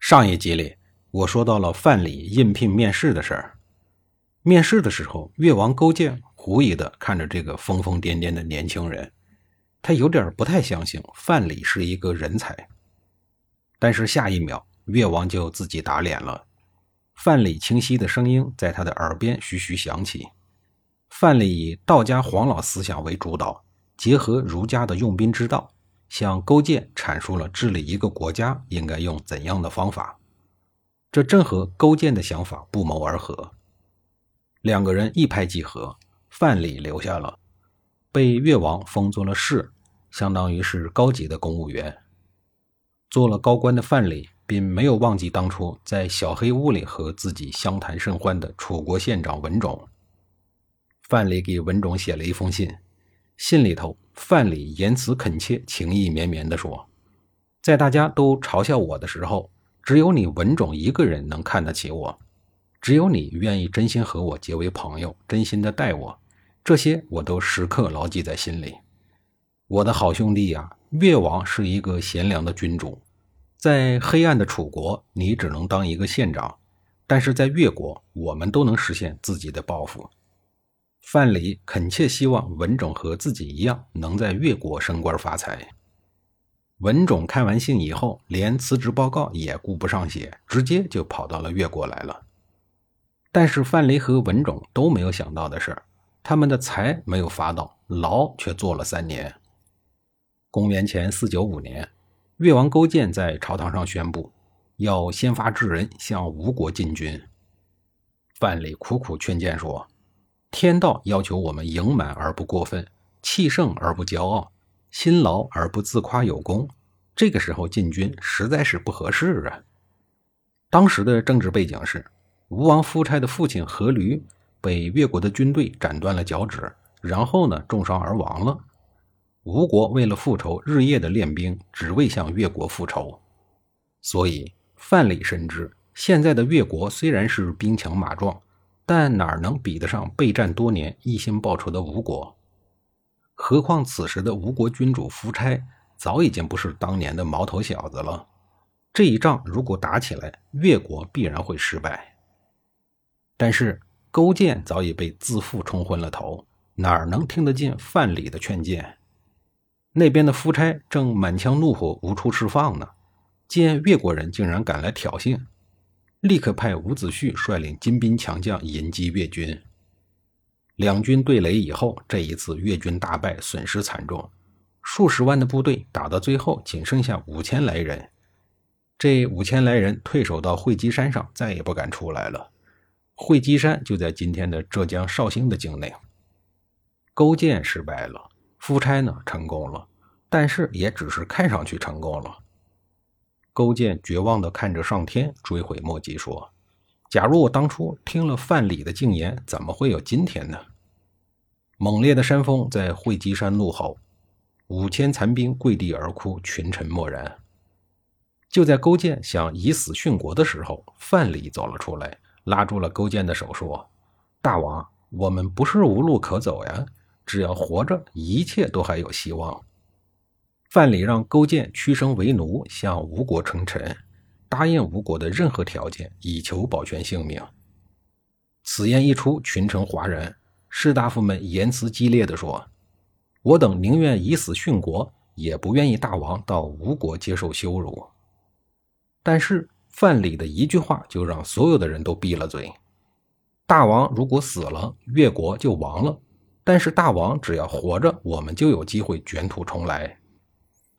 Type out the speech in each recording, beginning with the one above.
上一集里，我说到了范蠡应聘面试的事儿。面试的时候，越王勾践狐疑的看着这个疯疯癫癫的年轻人，他有点不太相信范蠡是一个人才。但是下一秒，越王就自己打脸了。范蠡清晰的声音在他的耳边徐徐响起。范蠡以道家黄老思想为主导，结合儒家的用兵之道。向勾践阐述了治理一个国家应该用怎样的方法，这正和勾践的想法不谋而合。两个人一拍即合，范蠡留下了，被越王封做了士，相当于是高级的公务员。做了高官的范蠡，并没有忘记当初在小黑屋里和自己相谈甚欢的楚国县长文种。范蠡给文种写了一封信，信里头。范蠡言辞恳切，情意绵绵地说：“在大家都嘲笑我的时候，只有你文种一个人能看得起我，只有你愿意真心和我结为朋友，真心的待我，这些我都时刻牢记在心里。我的好兄弟呀，越王是一个贤良的君主，在黑暗的楚国，你只能当一个县长，但是在越国，我们都能实现自己的抱负。”范蠡恳切希望文种和自己一样，能在越国升官发财。文种看完信以后，连辞职报告也顾不上写，直接就跑到了越国来了。但是范蠡和文种都没有想到的是，他们的财没有发到，牢却坐了三年。公元前四九五年，越王勾践在朝堂上宣布，要先发制人向吴国进军。范蠡苦苦劝谏说。天道要求我们盈满而不过分，气盛而不骄傲，辛劳而不自夸有功。这个时候进军实在是不合适啊！当时的政治背景是，吴王夫差的父亲阖闾被越国的军队斩断了脚趾，然后呢重伤而亡了。吴国为了复仇，日夜的练兵，只为向越国复仇。所以范蠡深知，现在的越国虽然是兵强马壮。但哪能比得上备战多年、一心报仇的吴国？何况此时的吴国君主夫差早已经不是当年的毛头小子了。这一仗如果打起来，越国必然会失败。但是勾践早已被自负冲昏了头，哪能听得进范蠡的劝谏？那边的夫差正满腔怒火无处释放呢，见越国人竟然敢来挑衅。立刻派伍子胥率领精兵强将迎击越军。两军对垒以后，这一次越军大败，损失惨重，数十万的部队打到最后仅剩下五千来人。这五千来人退守到会稽山上，再也不敢出来了。会稽山就在今天的浙江绍兴的境内。勾践失败了，夫差呢成功了，但是也只是看上去成功了。勾践绝望地看着上天，追悔莫及，说：“假如我当初听了范蠡的进言，怎么会有今天呢？”猛烈的山风在会稽山怒吼，五千残兵跪地而哭，群臣默然。就在勾践想以死殉国的时候，范蠡走了出来，拉住了勾践的手，说：“大王，我们不是无路可走呀，只要活着，一切都还有希望。”范蠡让勾践屈身为奴，向吴国称臣，答应吴国的任何条件，以求保全性命。此言一出，群臣哗然，士大夫们言辞激烈地说：“我等宁愿以死殉国，也不愿意大王到吴国接受羞辱。”但是范蠡的一句话，就让所有的人都闭了嘴：“大王如果死了，越国就亡了；但是大王只要活着，我们就有机会卷土重来。”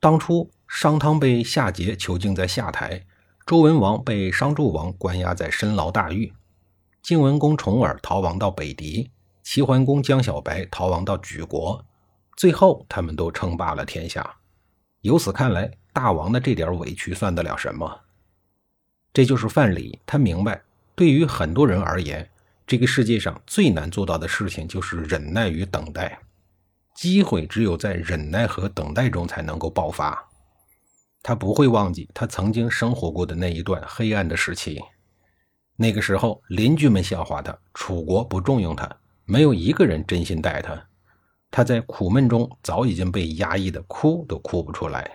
当初商汤被夏桀囚禁在下台，周文王被商纣王关押在深牢大狱，晋文公重耳逃亡到北狄，齐桓公江小白逃亡到莒国，最后他们都称霸了天下。由此看来，大王的这点委屈算得了什么？这就是范蠡，他明白，对于很多人而言，这个世界上最难做到的事情就是忍耐与等待。机会只有在忍耐和等待中才能够爆发。他不会忘记他曾经生活过的那一段黑暗的时期。那个时候，邻居们笑话他，楚国不重用他，没有一个人真心待他。他在苦闷中早已经被压抑的哭都哭不出来。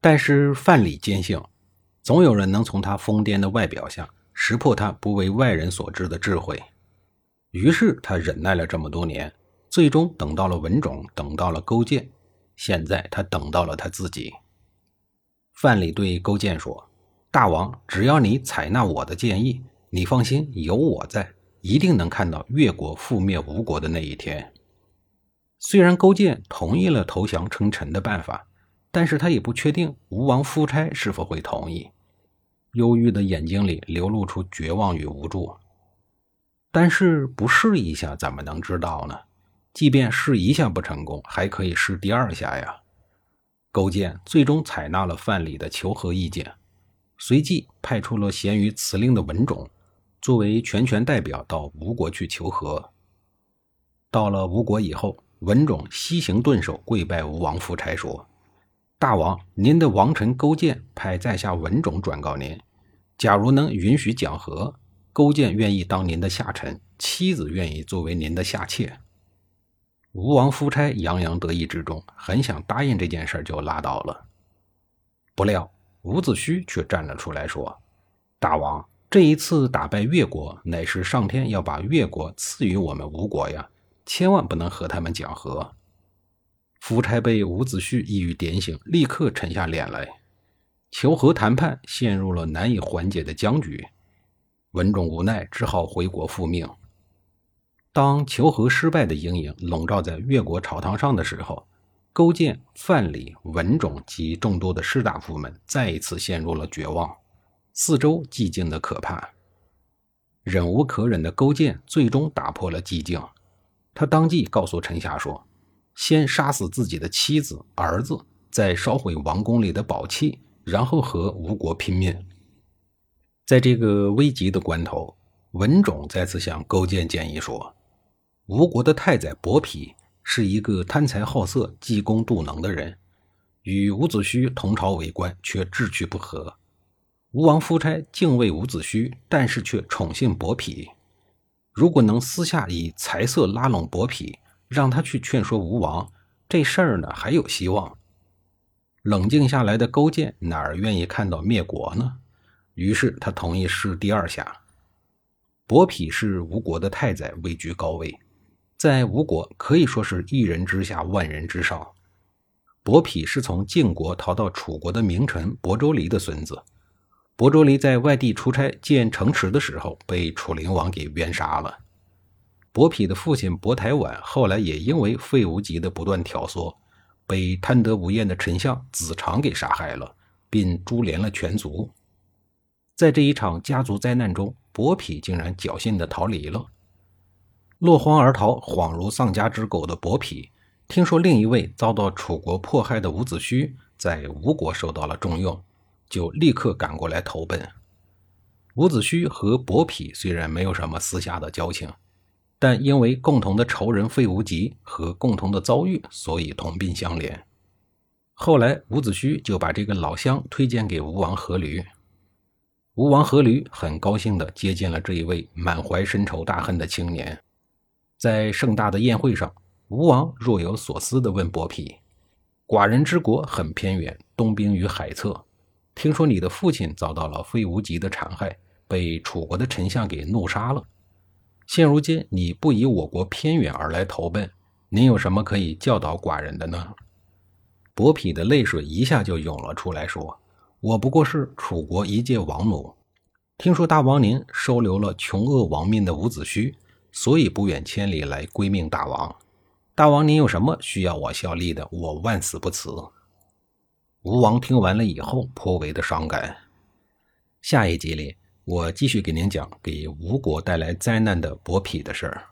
但是范蠡坚信，总有人能从他疯癫的外表下识破他不为外人所知的智慧。于是他忍耐了这么多年。最终等到了文种，等到了勾践，现在他等到了他自己。范蠡对勾践说：“大王，只要你采纳我的建议，你放心，有我在，一定能看到越国覆灭吴国的那一天。”虽然勾践同意了投降称臣的办法，但是他也不确定吴王夫差是否会同意。忧郁的眼睛里流露出绝望与无助。但是不试一下，怎么能知道呢？即便试一下不成功，还可以试第二下呀。勾践最终采纳了范蠡的求和意见，随即派出了贤于辞令的文种，作为全权代表到吴国去求和。到了吴国以后，文种西行顿首，跪拜吴王夫差说：“大王，您的王臣勾践派在下文种转告您，假如能允许讲和，勾践愿意当您的下臣，妻子愿意作为您的下妾。”吴王夫差洋洋得意之中，很想答应这件事就拉倒了。不料伍子胥却站了出来说：“大王，这一次打败越国，乃是上天要把越国赐予我们吴国呀，千万不能和他们讲和。”夫差被伍子胥一语点醒，立刻沉下脸来。求和谈判陷入了难以缓解的僵局，文种无奈，只好回国复命。当求和失败的阴影笼罩在越国朝堂上的时候，勾践、范蠡、文种及众多的士大夫们再一次陷入了绝望，四周寂静的可怕。忍无可忍的勾践最终打破了寂静，他当即告诉臣下说：“先杀死自己的妻子、儿子，再烧毁王宫里的宝器，然后和吴国拼命。”在这个危急的关头，文种再次向勾践建议说。吴国的太宰伯嚭是一个贪财好色、嫉功妒能的人，与伍子胥同朝为官，却志趣不合。吴王夫差敬畏伍子胥，但是却宠信伯嚭。如果能私下以财色拉拢伯嚭，让他去劝说吴王，这事儿呢还有希望。冷静下来的勾践哪儿愿意看到灭国呢？于是他同意试第二下。伯嚭是吴国的太宰，位居高位。在吴国可以说是一人之下，万人之上。伯嚭是从晋国逃到楚国的名臣伯州离的孙子。伯州离在外地出差建城池的时候，被楚灵王给冤杀了。伯嚭的父亲伯台晚后来也因为费无极的不断挑唆，被贪得无厌的丞相子长给杀害了，并株连了全族。在这一场家族灾难中，伯嚭竟然侥幸地逃离了。落荒而逃，恍如丧家之狗的伯嚭，听说另一位遭到楚国迫害的伍子胥在吴国受到了重用，就立刻赶过来投奔。伍子胥和伯嚭虽然没有什么私下的交情，但因为共同的仇人费无极和共同的遭遇，所以同病相怜。后来，伍子胥就把这个老乡推荐给吴王阖闾，吴王阖闾很高兴地接见了这一位满怀深仇大恨的青年。在盛大的宴会上，吴王若有所思地问伯嚭：“寡人之国很偏远，东濒于海侧。听说你的父亲遭到了费无极的残害，被楚国的丞相给怒杀了。现如今你不以我国偏远而来投奔，您有什么可以教导寡人的呢？”伯嚭的泪水一下就涌了出来，说：“我不过是楚国一介王奴，听说大王您收留了穷厄亡命的伍子胥。”所以不远千里来归命大王，大王您有什么需要我效力的，我万死不辞。吴王听完了以后颇为的伤感。下一集里，我继续给您讲给吴国带来灾难的伯嚭的事儿。